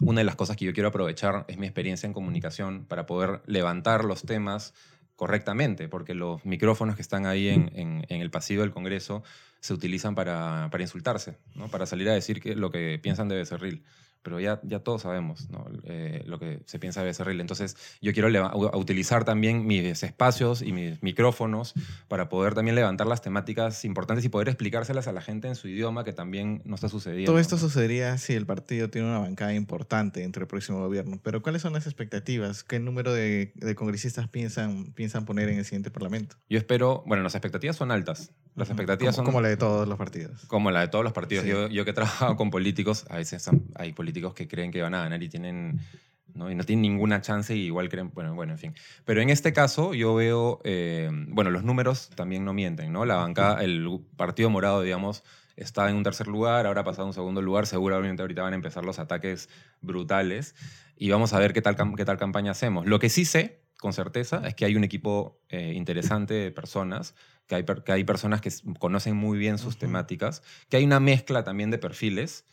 Una de las cosas que yo quiero aprovechar es mi experiencia en comunicación para poder levantar los temas correctamente, porque los micrófonos que están ahí en, el pasillo del Congreso se utilizan para, para insultarse, ¿no? para salir a decir que lo que piensan de Becerril. Pero ya, ya todos sabemos ¿no? Eh, lo que se piensa de Becerril. Entonces, yo quiero utilizar también mis espacios y mis micrófonos para poder también levantar las temáticas importantes y poder explicárselas a la gente en su idioma que también no está sucediendo. Todo esto ¿no? sucedería si el partido tiene una bancada importante entre el próximo gobierno. Pero ¿cuáles son las expectativas? ¿Qué número de, de congresistas piensan, piensan poner en el siguiente parlamento? Yo espero, bueno, las expectativas son altas. Las expectativas como, son como la de todos los partidos. Como la de todos los partidos. Sí. Yo, yo que he trabajado con políticos, a veces hay políticos que creen que van a ganar y tienen... ¿no? Y no tienen ninguna chance y igual creen, bueno, bueno, en fin. Pero en este caso yo veo, eh, bueno, los números también no mienten, ¿no? La bancada, el Partido Morado, digamos, está en un tercer lugar, ahora ha pasado a un segundo lugar, seguramente ahorita van a empezar los ataques brutales y vamos a ver qué tal, qué tal campaña hacemos. Lo que sí sé, con certeza, es que hay un equipo eh, interesante de personas, que hay, que hay personas que conocen muy bien sus Ujú. temáticas, que hay una mezcla también de perfiles,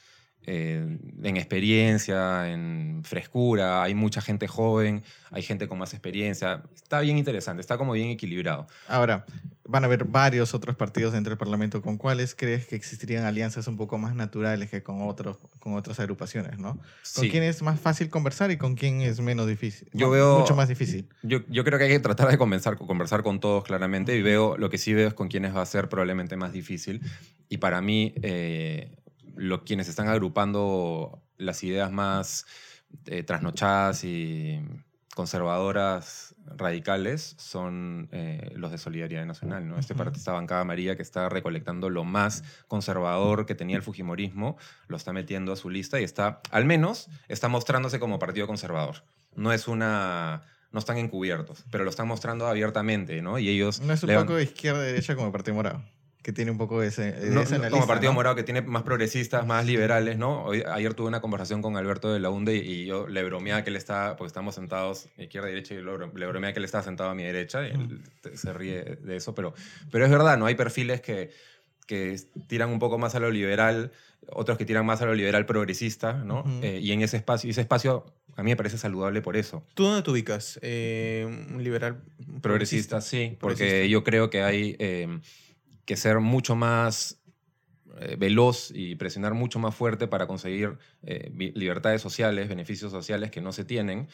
eh, en experiencia, en frescura, hay mucha gente joven, hay gente con más experiencia, está bien interesante, está como bien equilibrado. Ahora, van a haber varios otros partidos dentro del Parlamento. ¿Con cuáles crees que existirían alianzas un poco más naturales que con, otros, con otras agrupaciones? ¿no? ¿Con Sí. quién es más fácil conversar y con quién es menos difícil? Yo veo- Mucho más difícil. Yo, yo creo que hay que tratar de conversar, conversar con todos claramente y veo, lo que sí veo es con quienes va a ser probablemente más difícil. Y para mí, eh, lo, quienes están agrupando las ideas más eh, trasnochadas y conservadoras radicales son eh, los de Solidaridad Nacional. ¿no? Este partido, esta bancada amarilla que está recolectando lo más conservador que tenía el Fujimorismo, lo está metiendo a su lista y está, al menos, está mostrándose como partido conservador. No es una... No están encubiertos, pero lo están mostrando abiertamente, ¿no? Y ellos... No es un poco de izquierda-derecha como el Partido Morado, que tiene un poco ese, no, como Partido ¿no? Morado que tiene más progresistas, más liberales, ¿no? Hoy, ayer tuve una conversación con Alberto de la UNDE y yo le bromeaba que él está, porque estamos sentados izquierda y derecha, y lo le bromeaba que él estaba sentado a mi derecha, y él se ríe de eso, pero, pero es verdad, ¿no? Hay perfiles que, que tiran un poco más a lo liberal, otros que tiran más a lo liberal progresista, ¿no? Eh, y en ese espacio, ese espacio a mí me parece saludable por eso. ¿Tú dónde te ubicas? Eh, ¿Un liberal Progresista, sí, porque yo creo que hay eh, que ser mucho más eh, veloz y presionar mucho más fuerte para conseguir eh, libertades sociales, beneficios sociales que no se tienen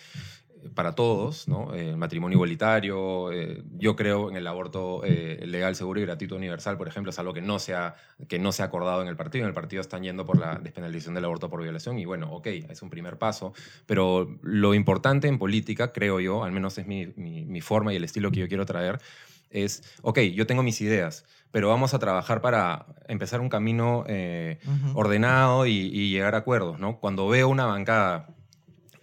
eh, para todos, ¿no? El matrimonio igualitario, yo creo en el aborto legal, seguro y gratuito universal, por ejemplo, es algo que no, se ha, que no se ha acordado en el partido. En el partido están yendo por la despenalización del aborto por violación y bueno, ok, es un primer paso, pero lo importante en política, creo yo, al menos es mi, mi- mi forma y el estilo que yo quiero traer, es, ok, yo tengo mis ideas, pero vamos a trabajar para empezar un camino eh, ordenado y, y llegar a acuerdos, ¿no? Cuando veo una bancada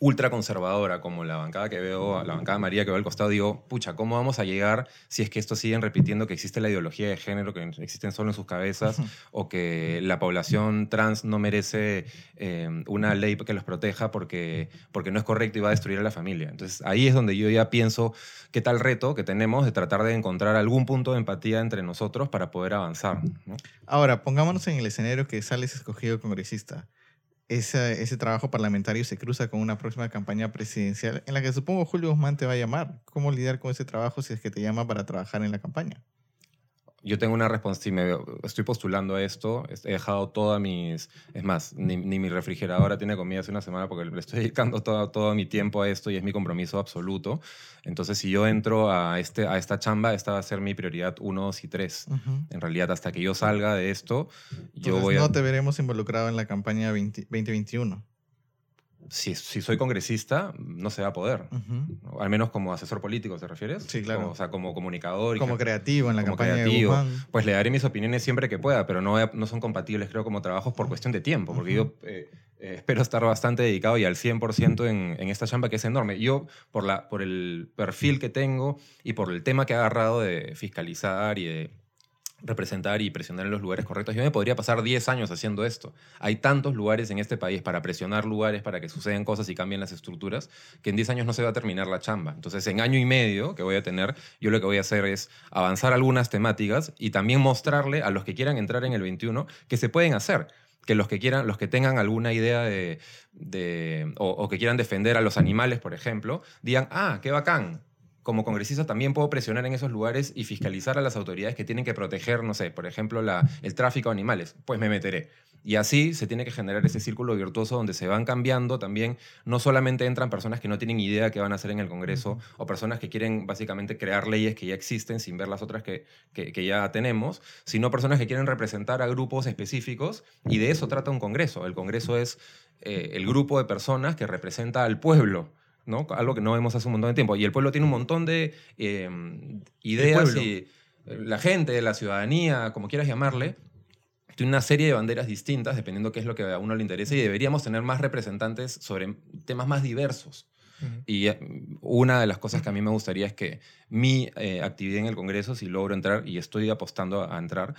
ultra conservadora como la bancada que veo, la bancada María que veo al costado, digo, pucha, ¿cómo vamos a llegar si es que estos siguen repitiendo que existe la ideología de género, que existen solo en sus cabezas, o que la población trans no merece eh, una ley que los proteja porque, porque no es correcto y va a destruir a la familia? Entonces ahí es donde yo ya pienso qué tal reto que tenemos de tratar de encontrar algún punto de empatía entre nosotros para poder avanzar. ¿no? Ahora, pongámonos en el escenario que sales escogido congresista. Ese, ese trabajo parlamentario se cruza con una próxima campaña presidencial en la que supongo Julio Guzmán te va a llamar. ¿Cómo lidiar con ese trabajo si es que te llama para trabajar en la campaña? Yo tengo una responsabilidad, si me estoy postulando a esto, he dejado todas mis, es más, ni, ni mi refrigeradora tiene comida hace una semana porque le estoy dedicando todo, todo mi tiempo a esto y es mi compromiso absoluto. Entonces, si yo entro a, este, a esta chamba, esta va a ser mi prioridad 1, 2 y 3. Ujú. En realidad, hasta que yo salga de esto, yo Entonces, voy a... no te veremos involucrado en la campaña 20 2021. Si, si soy congresista, no se va a poder. Al menos como asesor político, ¿te refieres? Sí, claro. Como- o sea, como comunicador. y Como creativo en la como campaña creativo. de Guzmán. Pues le daré mis opiniones siempre que pueda, pero no, no son compatibles, creo, como trabajos por cuestión de tiempo, porque yo eh, eh, espero estar bastante dedicado y al 100% en, en esta chamba que es enorme. Yo, por, la, por el perfil que tengo y por el tema que he agarrado de fiscalizar y de representar y presionar en los lugares correctos, yo me podría pasar 10 años haciendo esto. Hay tantos lugares en este país para presionar lugares, para que sucedan cosas y cambien las estructuras, que en 10 años no se va a terminar la chamba. Entonces, en año y medio que voy a tener, yo lo que voy a hacer es avanzar algunas temáticas y también mostrarle a los que quieran entrar en el 21 que se pueden hacer que los que quieran, los que tengan alguna idea de, o, o que quieran defender a los animales, por ejemplo, digan, ah, qué bacán. Como congresista también puedo presionar en esos lugares y fiscalizar a las autoridades que tienen que proteger, no sé, por ejemplo, la, el tráfico de animales. Pues me meteré. Y así se tiene que generar ese círculo virtuoso donde se van cambiando también. No solamente entran personas que no tienen idea qué van a hacer en el Congreso o personas que quieren básicamente crear leyes que ya existen sin ver las otras que, que, que ya tenemos, sino personas que quieren representar a grupos específicos y de eso trata un Congreso. El Congreso es eh, el grupo de personas que representa al pueblo. ¿No? Algo que no vemos hace un montón de tiempo. Y el pueblo tiene un montón de eh, ideas y eh, la gente, la ciudadanía, como quieras llamarle, tiene una serie de banderas distintas dependiendo qué es lo que a uno le interesa y deberíamos tener más representantes sobre temas más diversos. Y eh, una de las cosas que a mí me gustaría es que mi eh, actividad en el Congreso, si logro entrar, y estoy apostando a, a entrar,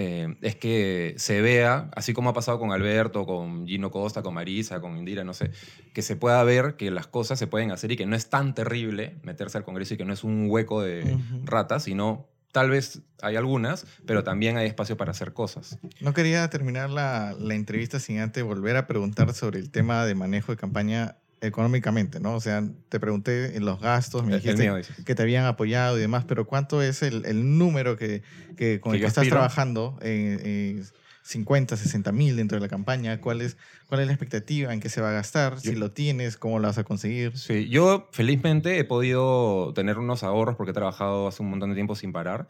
eh, es que se vea, así como ha pasado con Alberto, con Gino Costa, con Marisa, con Indira, no sé, que se pueda ver que las cosas se pueden hacer y que no es tan terrible meterse al Congreso y que no es un hueco de ratas, sino tal vez hay algunas, pero también hay espacio para hacer cosas. No quería terminar la, la entrevista sin antes volver a preguntar sobre el tema de manejo de campaña económicamente, ¿no? O sea, te pregunté en los gastos, me dijiste mío, que te habían apoyado y demás, pero ¿cuánto es el, el número que, que con Que el que estás aspiro. trabajando? En, en 50, 60 mil dentro de la campaña. ¿Cuál es, ¿Cuál es la expectativa? ¿En qué se va a gastar? Si Yo- lo tienes, ¿cómo lo vas a conseguir? Sí, yo felizmente he podido tener unos ahorros porque he trabajado hace un montón de tiempo sin parar.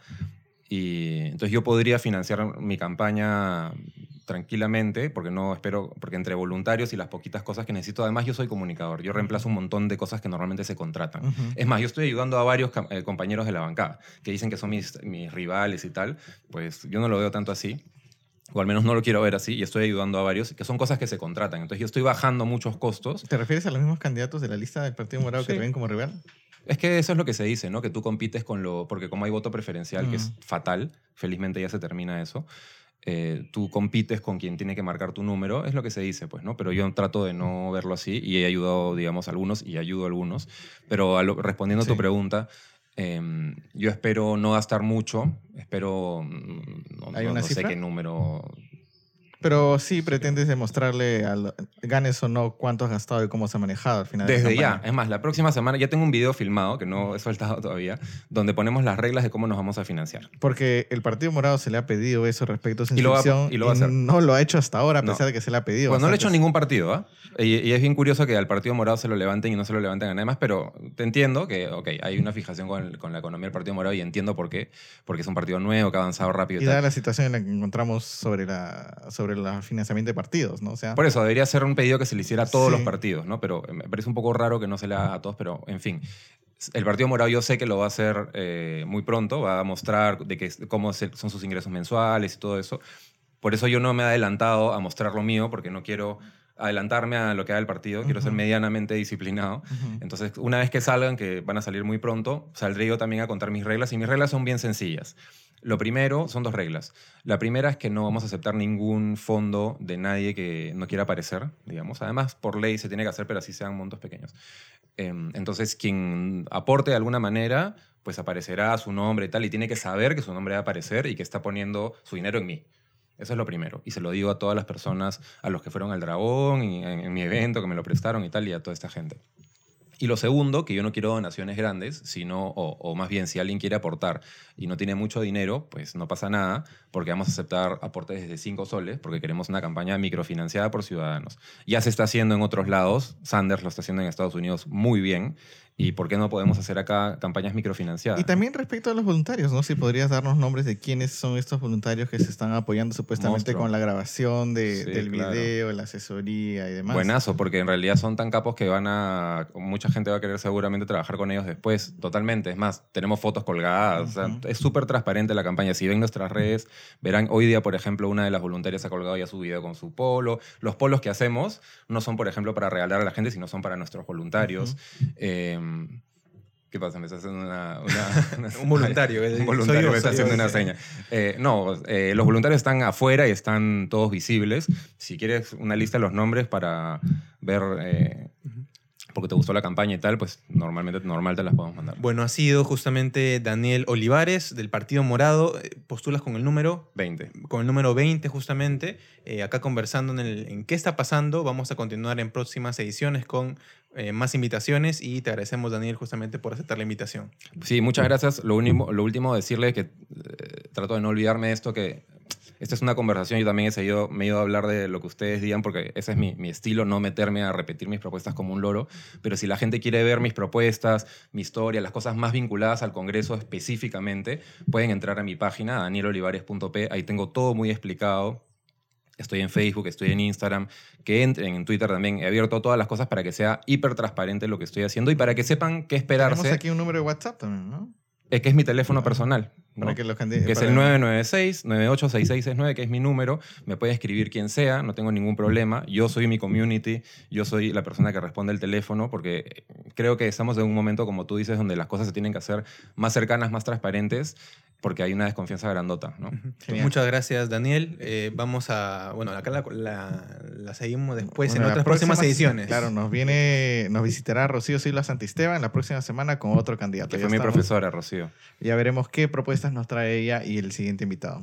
Y entonces yo podría financiar mi campaña tranquilamente, porque no espero, porque entre voluntarios y las poquitas cosas que necesito, además yo soy comunicador, yo reemplazo un montón de cosas que normalmente se contratan. Ujú. Es más, yo estoy ayudando a varios eh, compañeros de la bancada que dicen que son mis, mis rivales y tal, pues yo no lo veo tanto así, o al menos no lo quiero ver así, y estoy ayudando a varios, que son cosas que se contratan. Entonces yo estoy bajando muchos costos ¿Te refieres a los mismos candidatos de la lista del Partido Morado que te ven como rival? Es que eso es lo que se dice, ¿no? Que tú compites con lo... Porque como hay voto preferencial, que es fatal, felizmente ya se termina eso, eh, tú compites con quien tiene que marcar tu número, es lo que se dice, pues, ¿no? Pero yo trato de no verlo así y he ayudado, digamos, a algunos y ayudo a algunos. Pero a lo- respondiendo a tu pregunta, em, yo espero no gastar mucho, espero... mm, No, ¿Hay no- una no sé qué número... Pero sí pretendes demostrarle, al, ganes o no, cuánto has gastado y cómo se ha manejado al final. de la Desde ya. Es más, la próxima semana ya tengo un video filmado que no he soltado [LAUGHS] todavía, donde ponemos las reglas de cómo nos vamos a financiar. Porque el Partido Morado se le ha pedido eso respecto a su Y lo va inscripción y lo va a hacer. no lo ha hecho hasta ahora, a No. pesar de que se le ha pedido. Pues no lo he hecho ningún partido, ¿ah? Y, y es bien curioso que al Partido Morado se lo levanten y no se lo levanten a nadie más, pero te entiendo que, ok, hay una fijación con, el- con la economía del Partido Morado y entiendo por qué, porque es un partido nuevo que ha avanzado rápido. y Y dada la situación en la que encontramos sobre la sobre el financiamiento de partidos, ¿no? O sea, Por eso, debería ser un pedido que se le hiciera a todos Sí. los partidos, ¿no? Pero eh, me parece un poco raro que no se le haga a todos, pero en fin. El Partido Morado yo sé que lo va a hacer eh, muy pronto, va a mostrar de que, cómo son sus ingresos mensuales y todo eso. Por eso yo no me he adelantado a mostrar lo mío, porque no quiero adelantarme a lo que haga el partido, quiero ser medianamente disciplinado. Entonces, una vez que salgan, que van a salir muy pronto, saldré yo también a contar mis reglas. Y mis reglas son bien sencillas. Lo primero son dos reglas. La primera es que no vamos a aceptar ningún fondo de nadie que no quiera aparecer, digamos. Además, por ley se tiene que hacer, pero así sean montos pequeños. Em, Entonces, quien aporte de alguna manera, pues aparecerá su nombre y tal, y tiene que saber que su nombre va a aparecer y que está poniendo su dinero en mí. Eso es lo primero. Y se lo digo a todas las personas, a los que fueron al Dragón, en, en mi evento, que me lo prestaron y tal, y a toda esta gente. Y lo segundo, que yo no quiero donaciones grandes, sino, o, más bien, si alguien quiere aportar y no tiene mucho dinero, pues no pasa nada, porque vamos a aceptar aportes desde 5 soles, porque queremos una campaña microfinanciada por ciudadanos. Ya se está haciendo en otros lados, Sanders lo está haciendo en Estados Unidos muy bien, ¿y por qué no podemos hacer acá campañas microfinanciadas? Y también respecto a los voluntarios, ¿no? Si podrías darnos nombres de quiénes son estos voluntarios que se están apoyando supuestamente Monstruo. con la grabación de- Sí, del claro. video, la asesoría y demás. Buenazo, porque en realidad son tan capos que van a. Mucha gente va a querer seguramente trabajar con ellos después, totalmente. Es más, tenemos fotos colgadas. o sea, Ujú. es súper transparente la campaña. Si ven nuestras redes, verán hoy día, por ejemplo, una de las voluntarias ha colgado ya su video con su polo. Los polos que hacemos no son, por ejemplo, para regalar a la gente, sino son para nuestros voluntarios. Em, ¿Qué pasa? Me está haciendo una. una- [LAUGHS] una- [LAUGHS] Un voluntario. eh, un soy voluntario yo, me está yo, haciendo una seña. Eh, no, eh, los voluntarios están afuera y están todos visibles. Si quieres una lista de los nombres para ver, eh, porque te gustó la campaña y tal, pues normalmente normal te las podemos mandar. Bueno, ha sido justamente Daniel Olivares del Partido Morado. eh, Postulas con el número 20. con el número 20 justamente, eh, acá conversando en, el, en qué está pasando. Vamos a continuar en próximas ediciones con eh, más invitaciones y te agradecemos Daniel justamente por aceptar la invitación. Sí, muchas gracias. Lo, único, lo último, decirle que eh, trato de no olvidarme de esto, que esta es una conversación. Yo también he seguido, me he ido a hablar de lo que ustedes digan, porque ese es mi, mi estilo, no meterme a repetir mis propuestas como un loro. Pero si la gente quiere ver mis propuestas, mi historia, las cosas más vinculadas al Congreso específicamente, pueden entrar a mi página, danielolivares.p. Ahí tengo todo muy explicado. Estoy en Facebook, estoy en Instagram, que entren en Twitter también. He abierto todas las cosas para que sea hiper transparente lo que estoy haciendo y para que sepan qué esperarse. Tenemos aquí un número de WhatsApp también, ¿no? Es que es mi teléfono personal. ¿No? Para que los que es el 996-986669, que es mi número. Me puede escribir quien sea, no tengo ningún problema. Yo soy mi community, yo soy la persona que responde el teléfono, porque creo que estamos en un momento, como tú dices, donde las cosas se tienen que hacer más cercanas, más transparentes, porque hay una desconfianza grandota. ¿no? Muchas gracias Daniel. Eh, vamos a, bueno, acá la, la- la seguimos después Bueno, en otras próximas ediciones. Claro, nos viene, nos visitará Rocío Silva Santisteban la próxima semana con otro candidato. Que Ya fue mi estamos- profesora, Rocío. Ya veremos qué propuestas nos trae ella y el siguiente invitado.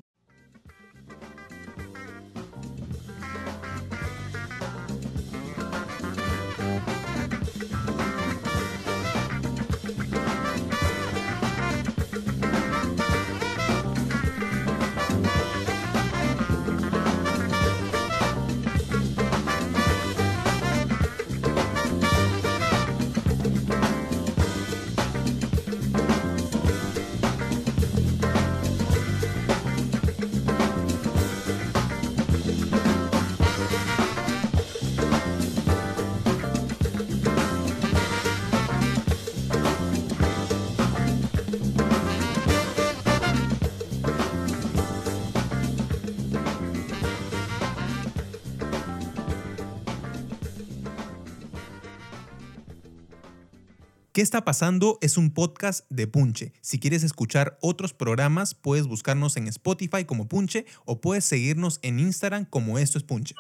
Está pasando? Es un podcast de Punche. Si quieres escuchar otros programas, puedes buscarnos en Spotify como Punche o puedes seguirnos en Instagram como Esto es Punche.